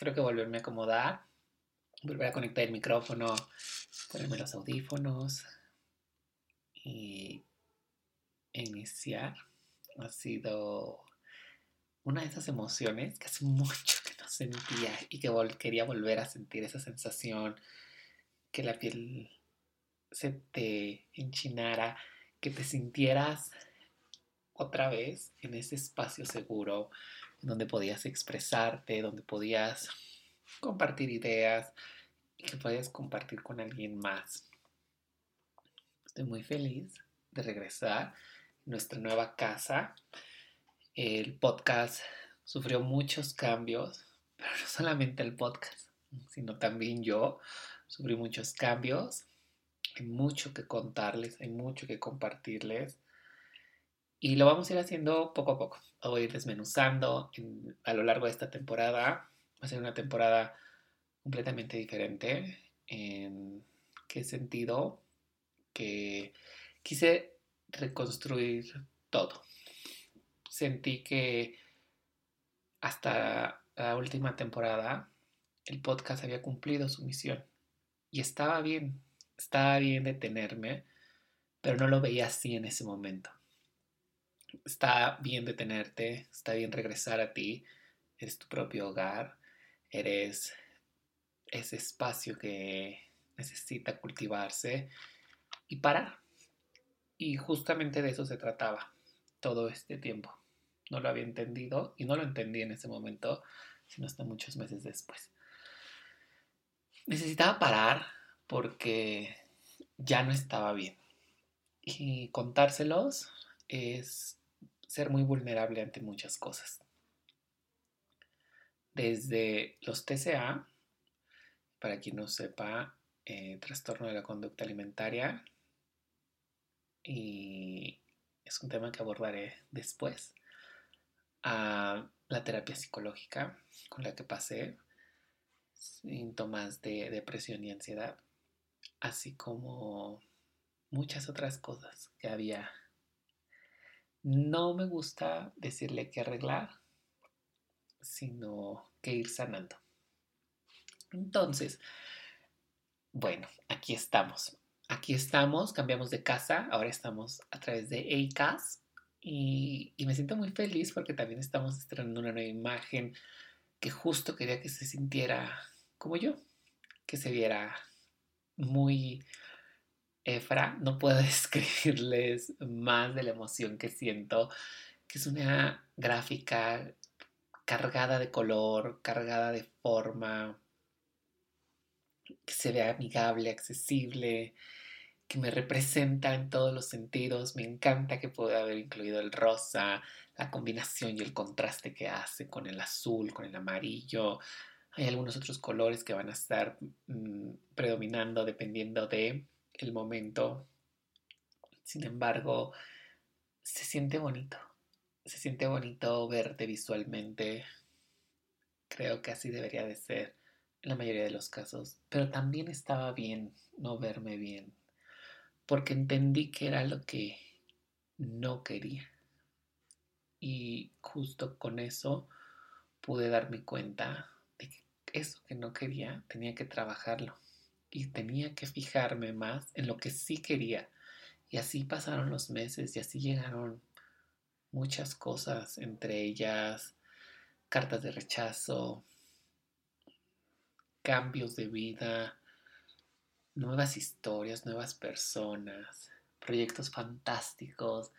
creo que volverme a acomodar, volver a conectar el micrófono, ponerme los audífonos y iniciar. Ha sido una de esas emociones que hace mucho que no sentía y que quería volver a sentir esa sensación, que la piel se te enchinara, que te sintieras otra vez en ese espacio seguro, donde podías expresarte, donde podías compartir ideas y que podías compartir con alguien más. Estoy muy feliz de regresar a nuestra nueva casa. El podcast sufrió muchos cambios, pero no solamente el podcast, sino también yo sufrí muchos cambios. Hay mucho que contarles, hay mucho que compartirles. Y lo vamos a ir haciendo poco a poco. Lo voy a ir desmenuzando a lo largo de esta temporada. Va a ser una temporada completamente diferente. ¿En qué sentido? Que quise reconstruir todo. Sentí que hasta la última temporada el podcast había cumplido su misión. Y estaba bien, estaba bien detenerme, pero no lo veía así en ese momento está bien detenerte, está bien regresar a ti, eres tu propio hogar, eres ese espacio que necesita cultivarse y parar. Y justamente de eso se trataba todo este tiempo. No lo había entendido y no lo entendí en ese momento, sino hasta muchos meses después. Necesitaba parar porque ya no estaba bien. Y contárselos es ser muy vulnerable ante muchas cosas. Desde los TCA, para quien no sepa, eh, trastorno de la conducta alimentaria, y es un tema que abordaré después, a la terapia psicológica con la que pasé, síntomas de depresión y ansiedad, así como muchas otras cosas que había no me gusta decirle que arreglar, sino que ir sanando. Entonces, bueno, aquí estamos. Aquí estamos, cambiamos de casa, ahora estamos a través de ACAS y, y me siento muy feliz porque también estamos estrenando una nueva imagen que justo quería que se sintiera como yo, que se viera muy Efra, no puedo describirles más de la emoción que siento, que es una gráfica cargada de color, cargada de forma, que se ve amigable, accesible, que me representa en todos los sentidos. Me encanta que pueda haber incluido el rosa, la combinación y el contraste que hace con el azul, con el amarillo. Hay algunos otros colores que van a estar mm, predominando dependiendo de el momento. Sin embargo, se siente bonito. Se siente bonito verte visualmente. Creo que así debería de ser en la mayoría de los casos. Pero también estaba bien no verme bien. Porque entendí que era lo que no quería. Y justo con eso pude darme cuenta de que eso que no quería tenía que trabajarlo y tenía que fijarme más en lo que sí quería. Y así pasaron los meses y así llegaron muchas cosas, entre ellas cartas de rechazo, cambios de vida, nuevas historias, nuevas personas, proyectos fantásticos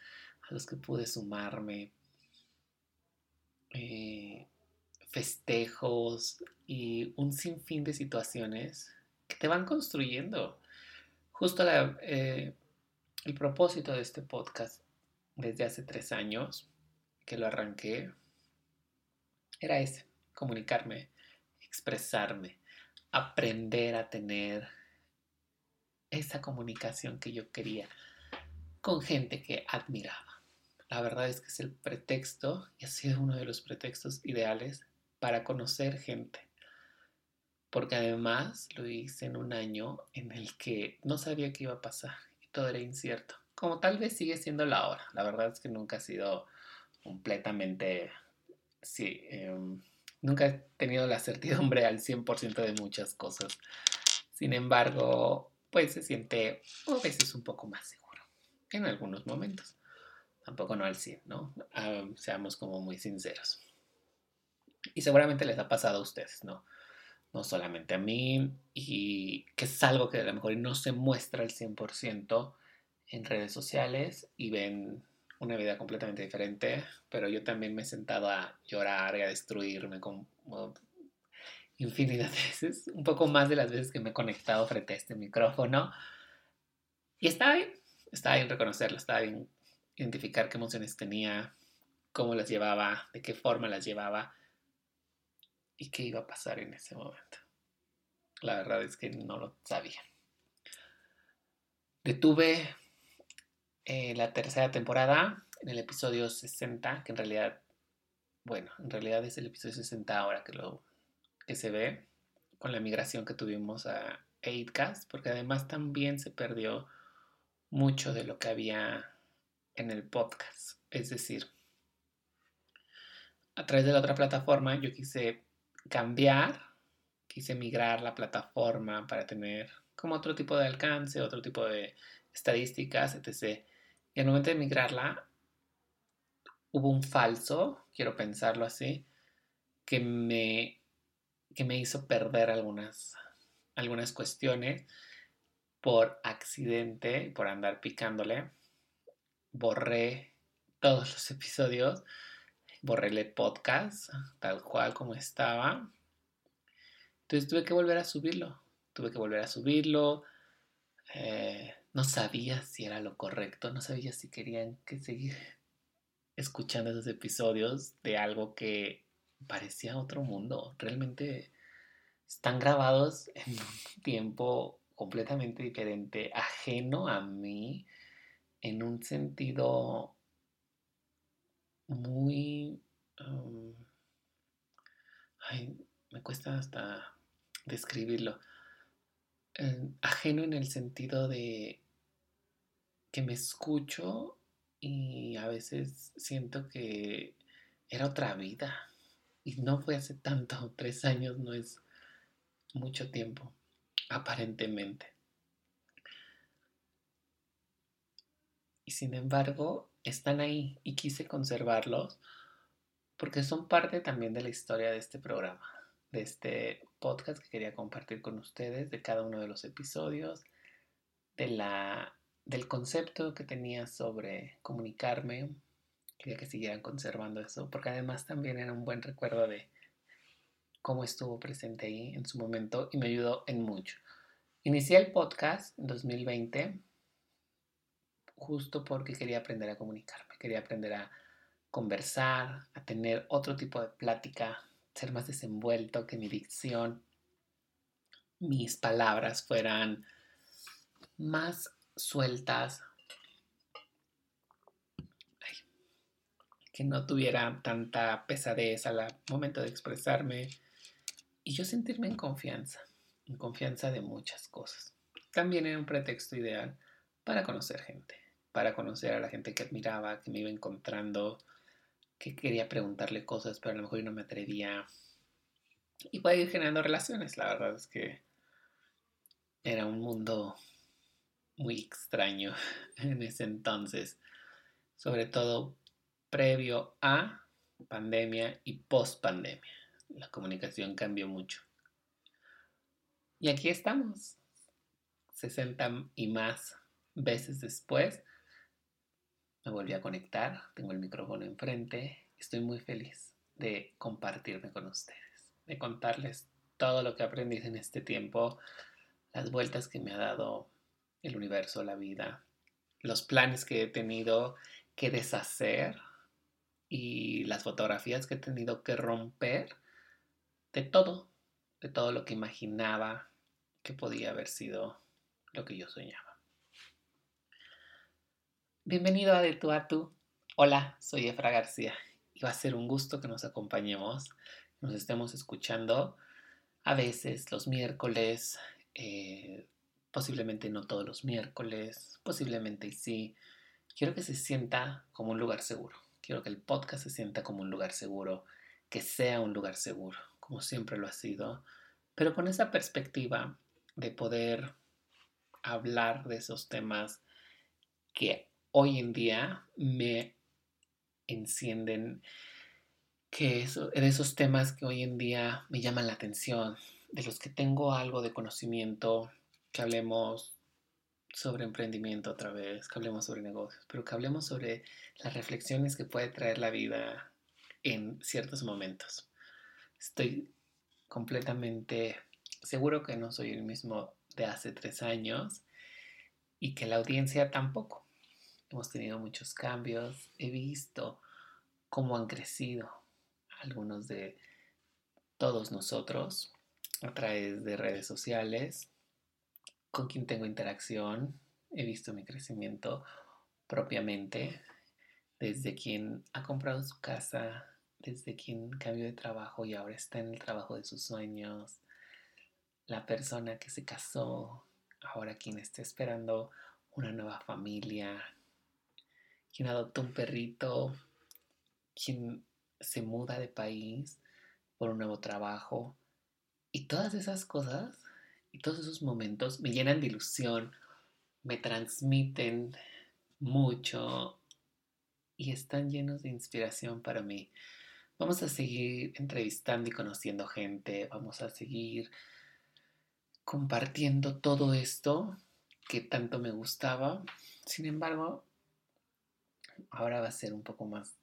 a los que pude sumarme, eh, festejos y un sinfín de situaciones te van construyendo. Justo eh, el propósito de este podcast desde hace tres años que lo arranqué era ese, comunicarme, expresarme, aprender a tener esa comunicación que yo quería con gente que admiraba. La verdad es que es el pretexto y ha sido uno de los pretextos ideales para conocer gente, porque además lo hice en un año en el que no sabía qué iba a pasar y todo era incierto, como tal vez sigue siendo la hora. La verdad es que nunca ha sido completamente sí, em, nunca he tenido la certidumbre al 100% de muchas cosas. Sin embargo, pues se siente a veces un poco más seguro en algunos momentos. Tampoco no al 100, ¿no? Ah, seamos como muy sinceros. Y seguramente les ha pasado a ustedes, ¿no? No solamente a mí, y que es algo que a lo mejor no se muestra al 100% en redes sociales y ven una vida completamente diferente, pero yo también me he sentado a llorar y a destruirme como infinidad de veces, un poco más de las veces que me he conectado frente a este micrófono. Y está bien, está bien reconocerlo, está bien identificar qué emociones tenía, cómo las llevaba, de qué forma las llevaba y qué iba a pasar en ese momento. La verdad es que no lo sabía. Detuve eh, la tercera temporada, en el episodio 60, que en realidad, bueno, en realidad es el episodio 60 ahora que, lo, que se ve, con la migración que tuvimos a 8cast, porque además también se perdió mucho de lo que había en el podcast. Es decir, a través de la otra plataforma yo quise cambiar, quise migrar la plataforma para tener como otro tipo de alcance, otro tipo de estadísticas, etc. Y al momento de migrarla, hubo un falso, quiero pensarlo así, que me, que me hizo perder algunas, algunas cuestiones por accidente, por andar picándole. Borré todos los episodios, borré el podcast tal cual como estaba. Entonces tuve que volver a subirlo, tuve que volver a subirlo. Eh, no sabía si era lo correcto, no sabía si querían que seguir escuchando esos episodios de algo que parecía otro mundo. Realmente están grabados en un tiempo completamente diferente, ajeno a mí, en un sentido muy... Um, ay, me cuesta hasta describirlo. Ajeno en el sentido de que me escucho y a veces siento que era otra vida. Y no fue hace tanto, tres años no es mucho tiempo, aparentemente. Y sin embargo, están ahí y quise conservarlos porque son parte también de la historia de este programa, de este podcast que quería compartir con ustedes, de cada uno de los episodios, de la del concepto que tenía sobre comunicarme. Quería que siguieran conservando eso, porque además también era un buen recuerdo de cómo estuvo presente ahí en su momento y me ayudó en mucho. Inicié el podcast en 2020 justo porque quería aprender a comunicarme, quería aprender a conversar, a tener otro tipo de plática, ser más desenvuelto, que mi dicción, mis palabras fueran más sueltas, que no tuviera tanta pesadez al momento de expresarme y yo sentirme en confianza, en confianza de muchas cosas. También era un pretexto ideal para conocer gente, para conocer a la gente que admiraba, que me iba encontrando, que quería preguntarle cosas, pero a lo mejor yo no me atrevía. Y para ir generando relaciones, la verdad es que era un mundo muy extraño en ese entonces, sobre todo previo a pandemia y post pandemia. La comunicación cambió mucho. Y aquí estamos, 60 y más veces después. Me volví a conectar, tengo el micrófono enfrente, estoy muy feliz de compartirme con ustedes, de contarles todo lo que aprendí en este tiempo, las vueltas que me ha dado el universo, la vida, los planes que he tenido que deshacer y las fotografías que he tenido que romper de todo, de todo lo que imaginaba que podía haber sido lo que yo soñaba. Bienvenido a De Tu a Tu. Hola, soy Efra García y va a ser un gusto que nos acompañemos, nos estemos escuchando a veces los miércoles, eh, posiblemente no todos los miércoles, posiblemente sí. Quiero que se sienta como un lugar seguro. Quiero que el podcast se sienta como un lugar seguro que sea un lugar seguro, como siempre lo ha sido, pero con esa perspectiva de poder hablar de esos temas que hoy en día me encienden, que eso, de esos temas que hoy en día me llaman la atención, de los que tengo algo de conocimiento, que hablemos sobre emprendimiento otra vez, que hablemos sobre negocios, pero que hablemos sobre las reflexiones que puede traer la vida en ciertos momentos. Estoy completamente seguro que no soy el mismo de hace tres años y que la audiencia tampoco. Hemos tenido muchos cambios, he visto cómo han crecido algunos de todos nosotros a través de redes sociales, con quien tengo interacción, he visto mi crecimiento propiamente, desde quien ha comprado su casa, desde quien cambió de trabajo y ahora está en el trabajo de sus sueños, la persona que se casó, ahora quien está esperando una nueva familia, quien adopta un perrito, quien se muda de país por un nuevo trabajo. Y todas esas cosas y todos esos momentos me llenan de ilusión, me transmiten mucho y están llenos de inspiración para mí. Vamos a seguir entrevistando y conociendo gente, vamos a seguir compartiendo todo esto que tanto me gustaba. Sin embargo, ahora va a ser un poco más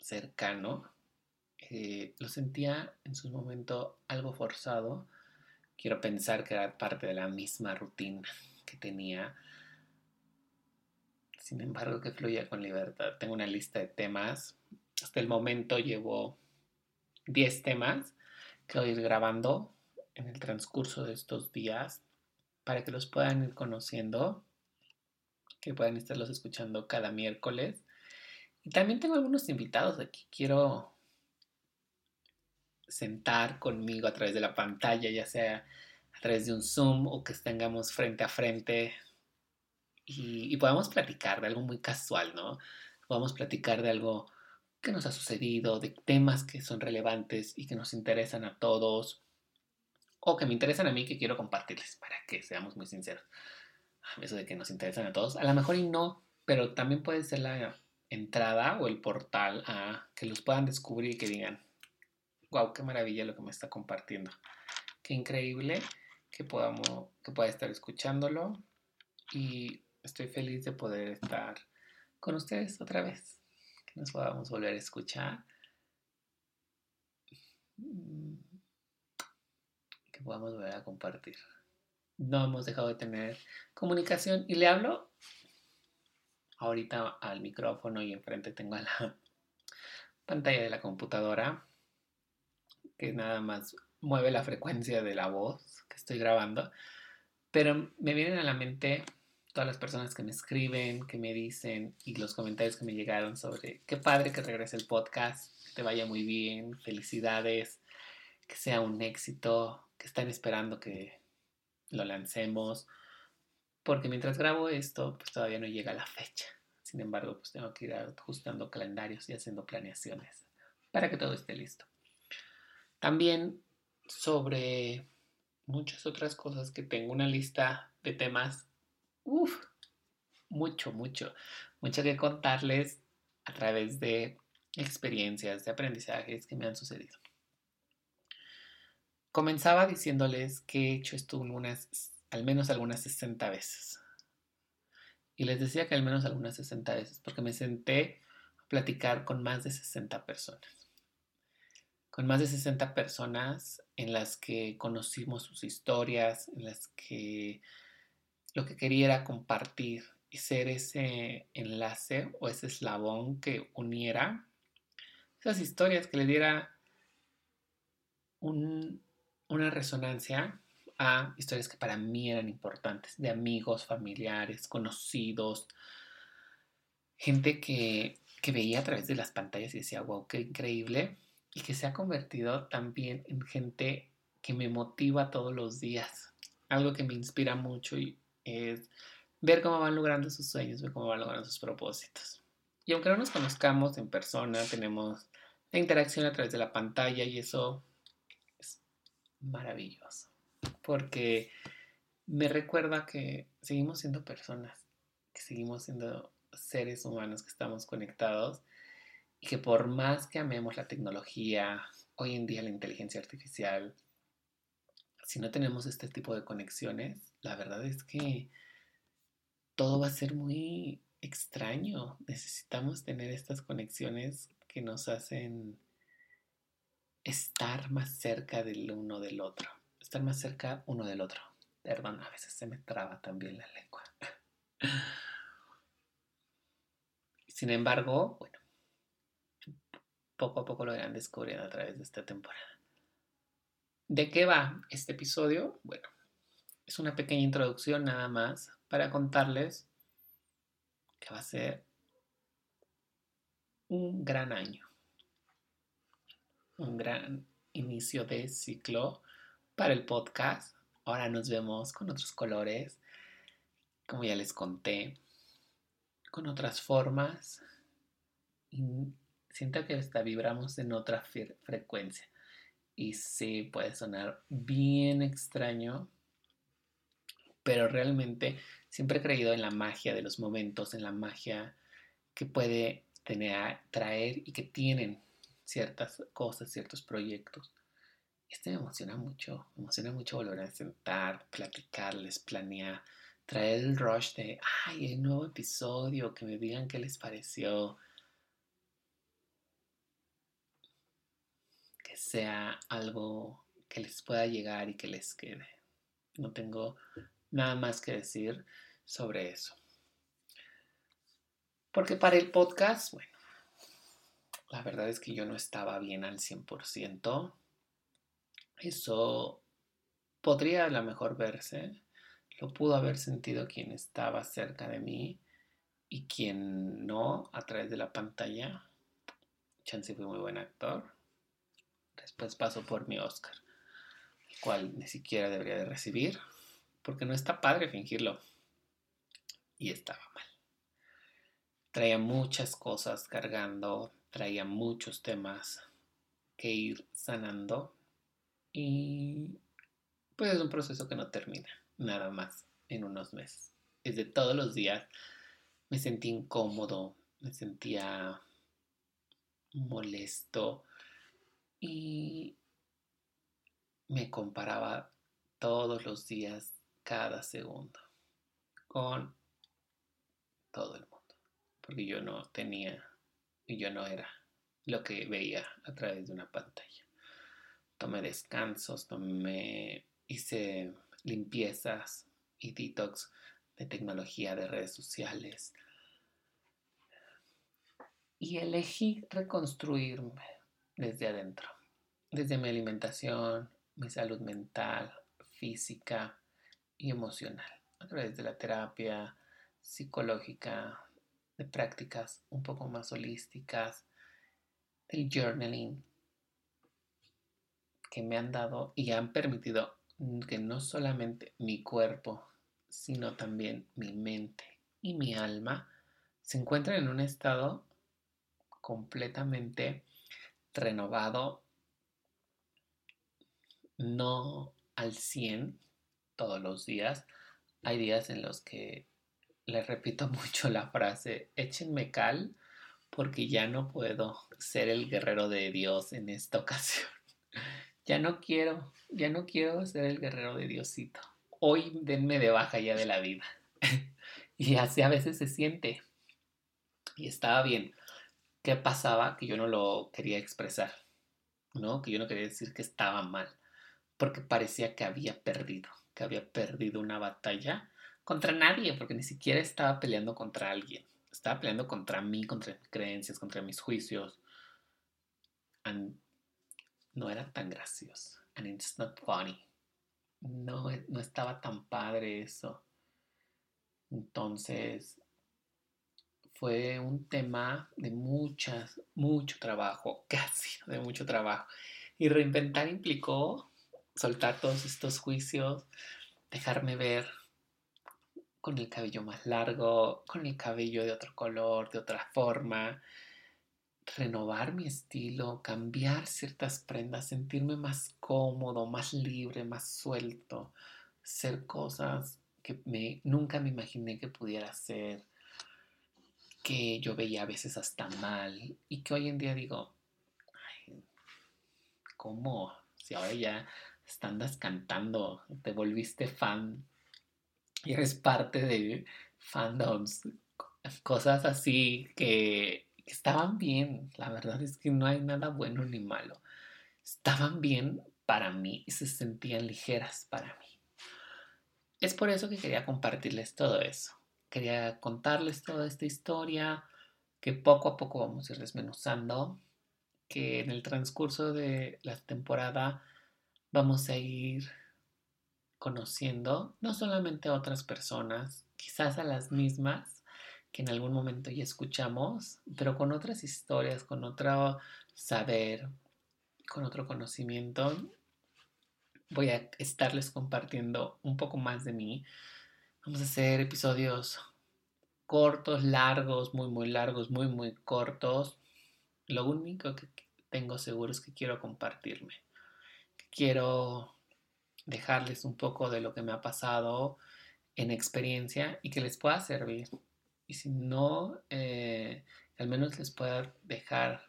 cercano. Eh, lo sentía en su momento algo forzado. Quiero pensar que era parte de la misma rutina que tenía. Sin embargo, que fluya con libertad. Tengo una lista de temas. Hasta el momento llevo 10 temas que voy a ir grabando en el transcurso de estos días para que los puedan ir conociendo, que puedan estarlos escuchando cada miércoles. Y también tengo algunos invitados aquí. Quiero sentar conmigo a través de la pantalla, ya sea a través de un Zoom o que estengamos frente a frente y, y podamos platicar de algo muy casual, ¿no? Podamos platicar de algo que nos ha sucedido, de temas que son relevantes y que nos interesan a todos o que me interesan a mí que quiero compartirles, para que seamos muy sinceros. Eso de que nos interesan a todos, a lo mejor y no, pero también puede ser la entrada o el portal a que los puedan descubrir y que digan, wow, qué maravilla lo que me está compartiendo. Qué increíble que, podamos, que pueda estar escuchándolo y estoy feliz de poder estar con ustedes otra vez, que nos podamos volver a escuchar que podamos volver a compartir. No hemos dejado de tener comunicación y le hablo ahorita al micrófono y enfrente tengo la pantalla de la computadora que nada más mueve la frecuencia de la voz que estoy grabando, pero me vienen a la mente todas las personas que me escriben, que me dicen y los comentarios que me llegaron sobre qué padre que regrese el podcast, que te vaya muy bien, felicidades, que sea un éxito, que están esperando que lo lancemos, porque mientras grabo esto, pues todavía no llega la fecha. Sin embargo, pues tengo que ir ajustando calendarios y haciendo planeaciones para que todo esté listo. También sobre muchas otras cosas que tengo una lista de temas, uff, mucho, mucho, mucho que contarles a través de experiencias, de aprendizajes que me han sucedido. Comenzaba diciéndoles que he hecho esto unas, al menos algunas 60 veces. Y les decía que al menos algunas 60 veces, porque me senté a platicar con más de 60 personas. Con más de 60 personas en las que conocimos sus historias, en las que lo que quería era compartir y ser ese enlace o ese eslabón que uniera esas historias, que le diera un, una resonancia a historias que para mí eran importantes, de amigos, familiares, conocidos, gente que, que veía a través de las pantallas y decía, wow, qué increíble, y que se ha convertido también en gente que me motiva todos los días. Algo que me inspira mucho y es ver cómo van logrando sus sueños, ver cómo van logrando sus propósitos. Y aunque no nos conozcamos en persona, tenemos la interacción a través de la pantalla y eso es maravilloso. Porque me recuerda que seguimos siendo personas, que seguimos siendo seres humanos que estamos conectados y que por más que amemos la tecnología, hoy en día la inteligencia artificial, si no tenemos este tipo de conexiones, la verdad es que todo va a ser muy extraño. Necesitamos tener estas conexiones que nos hacen estar más cerca del uno del otro. Estar más cerca uno del otro. Perdón, a veces se me traba también la lengua. Sin embargo, bueno, poco a poco lo irán descubriendo a través de esta temporada. ¿De qué va este episodio? Bueno, es una pequeña introducción nada más para contarles que va a ser un gran año, un gran inicio de ciclo para el podcast. Ahora nos vemos con otros colores, como ya les conté, con otras formas. Y siento que hasta vibramos en otra frecuencia. Y sí, puede sonar bien extraño, pero realmente siempre he creído en la magia de los momentos, en la magia que puede tener, traer y que tienen ciertas cosas, ciertos proyectos. Este me emociona mucho, me emociona mucho volver a sentar, platicarles, planear, traer el rush de, ay, un nuevo episodio, que me digan qué les pareció, sea algo que les pueda llegar y que les quede. No tengo nada más que decir sobre eso. Porque para el podcast, bueno, la verdad es que yo no estaba bien al 100%. Eso podría a lo mejor verse, lo pudo haber sentido quien estaba cerca de mí y quien no a través de la pantalla. Chance fue muy buen actor. Después paso por mi Oscar, el cual ni siquiera debería de recibir, porque no está padre fingirlo. Y estaba mal. Traía muchas cosas cargando, traía muchos temas que ir sanando y pues es un proceso que no termina, nada más en unos meses. Es de todos los días me sentí incómodo, me sentía molesto, y me comparaba todos los días, cada segundo, con todo el mundo, porque yo no tenía y yo no era lo que veía a través de una pantalla. Tomé descansos, tomé, hice limpiezas y detox de tecnología, de redes sociales. Y elegí reconstruirme desde adentro, desde mi alimentación, mi salud mental, física y emocional, a través de la terapia psicológica, de prácticas un poco más holísticas, del journaling, que me han dado y han permitido que no solamente mi cuerpo, sino también mi mente y mi alma se encuentren en un estado completamente renovado, no al 100 todos los días. Hay días en los que le repito mucho la frase, échenme cal porque ya no puedo ser el guerrero de Dios en esta ocasión. Ya no quiero, ya no quiero ser el guerrero de Diosito. Hoy denme de baja ya de la vida. y así a veces se siente. Y estaba bien qué pasaba que yo no lo quería expresar, ¿no? Que yo no quería decir que estaba mal, porque parecía que había perdido, que había perdido una batalla contra nadie, porque ni siquiera estaba peleando contra alguien, estaba peleando contra mí, contra mis creencias, contra mis juicios. no era tan gracioso. And it's not funny. No, no estaba tan padre eso. Entonces, fue un tema de muchas, mucho trabajo, casi de mucho trabajo. Y reinventar implicó soltar todos estos juicios, dejarme ver con el cabello más largo, con el cabello de otro color, de otra forma, renovar mi estilo, cambiar ciertas prendas, sentirme más cómodo, más libre, más suelto, hacer cosas que nunca me imaginé que pudiera hacer, que yo veía a veces hasta mal y que hoy en día digo, ¿cómo? Si ahora ya andas cantando, te volviste fan y eres parte de fandoms, cosas así que estaban bien, la verdad es que no hay nada bueno ni malo, estaban bien para mí y se sentían ligeras para mí. Es por eso que quería compartirles todo eso. Quería contarles toda esta historia que poco a poco vamos a ir desmenuzando, que en el transcurso de la temporada vamos a ir conociendo no solamente a otras personas, quizás a las mismas que en algún momento ya escuchamos, pero con otras historias, con otro saber, con otro conocimiento voy a estarles compartiendo un poco más de mí. Vamos a hacer episodios cortos, largos, muy, muy largos, muy, muy cortos. Lo único que tengo seguro es que quiero compartirme. quiero dejarles un poco de lo que me ha pasado en experiencia y que les pueda servir. Y si no, eh, al menos les pueda dejar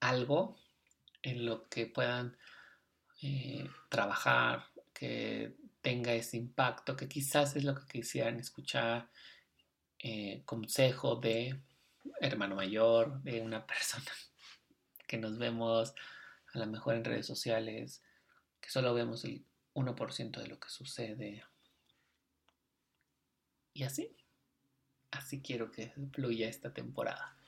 algo en lo que puedan eh, trabajar, que tenga ese impacto, que quizás es lo que quisieran escuchar, eh, consejo de hermano mayor, de una persona que nos vemos a lo mejor en redes sociales, que solo vemos el 1% de lo que sucede. Y así, así quiero que fluya esta temporada.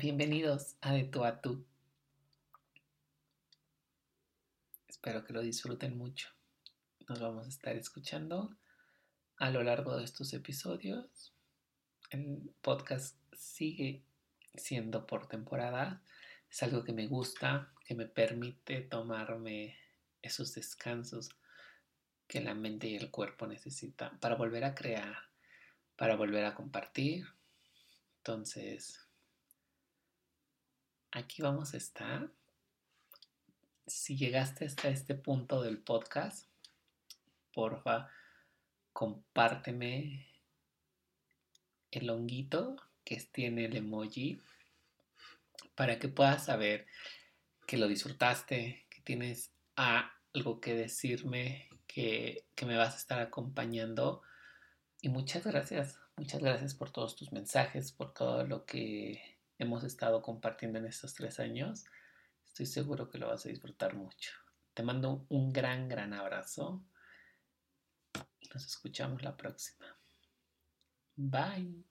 Bienvenidos a De Tu a Tu. Espero que lo disfruten mucho. Nos vamos a estar escuchando a lo largo de estos episodios. El podcast sigue siendo por temporada. Es algo que me gusta, que me permite tomarme esos descansos que la mente y el cuerpo necesitan para volver a crear, para volver a compartir. Entonces, aquí vamos a estar. Si llegaste hasta este punto del podcast, porfa, compárteme el honguito que tiene el emoji para que puedas saber que lo disfrutaste, que tienes algo que decirme, que, que me vas a estar acompañando. Y muchas gracias, muchas gracias por todos tus mensajes, por todo lo que hemos estado compartiendo en estos tres años. Estoy seguro que lo vas a disfrutar mucho. Te mando un gran, gran abrazo nos escuchamos la próxima. Bye.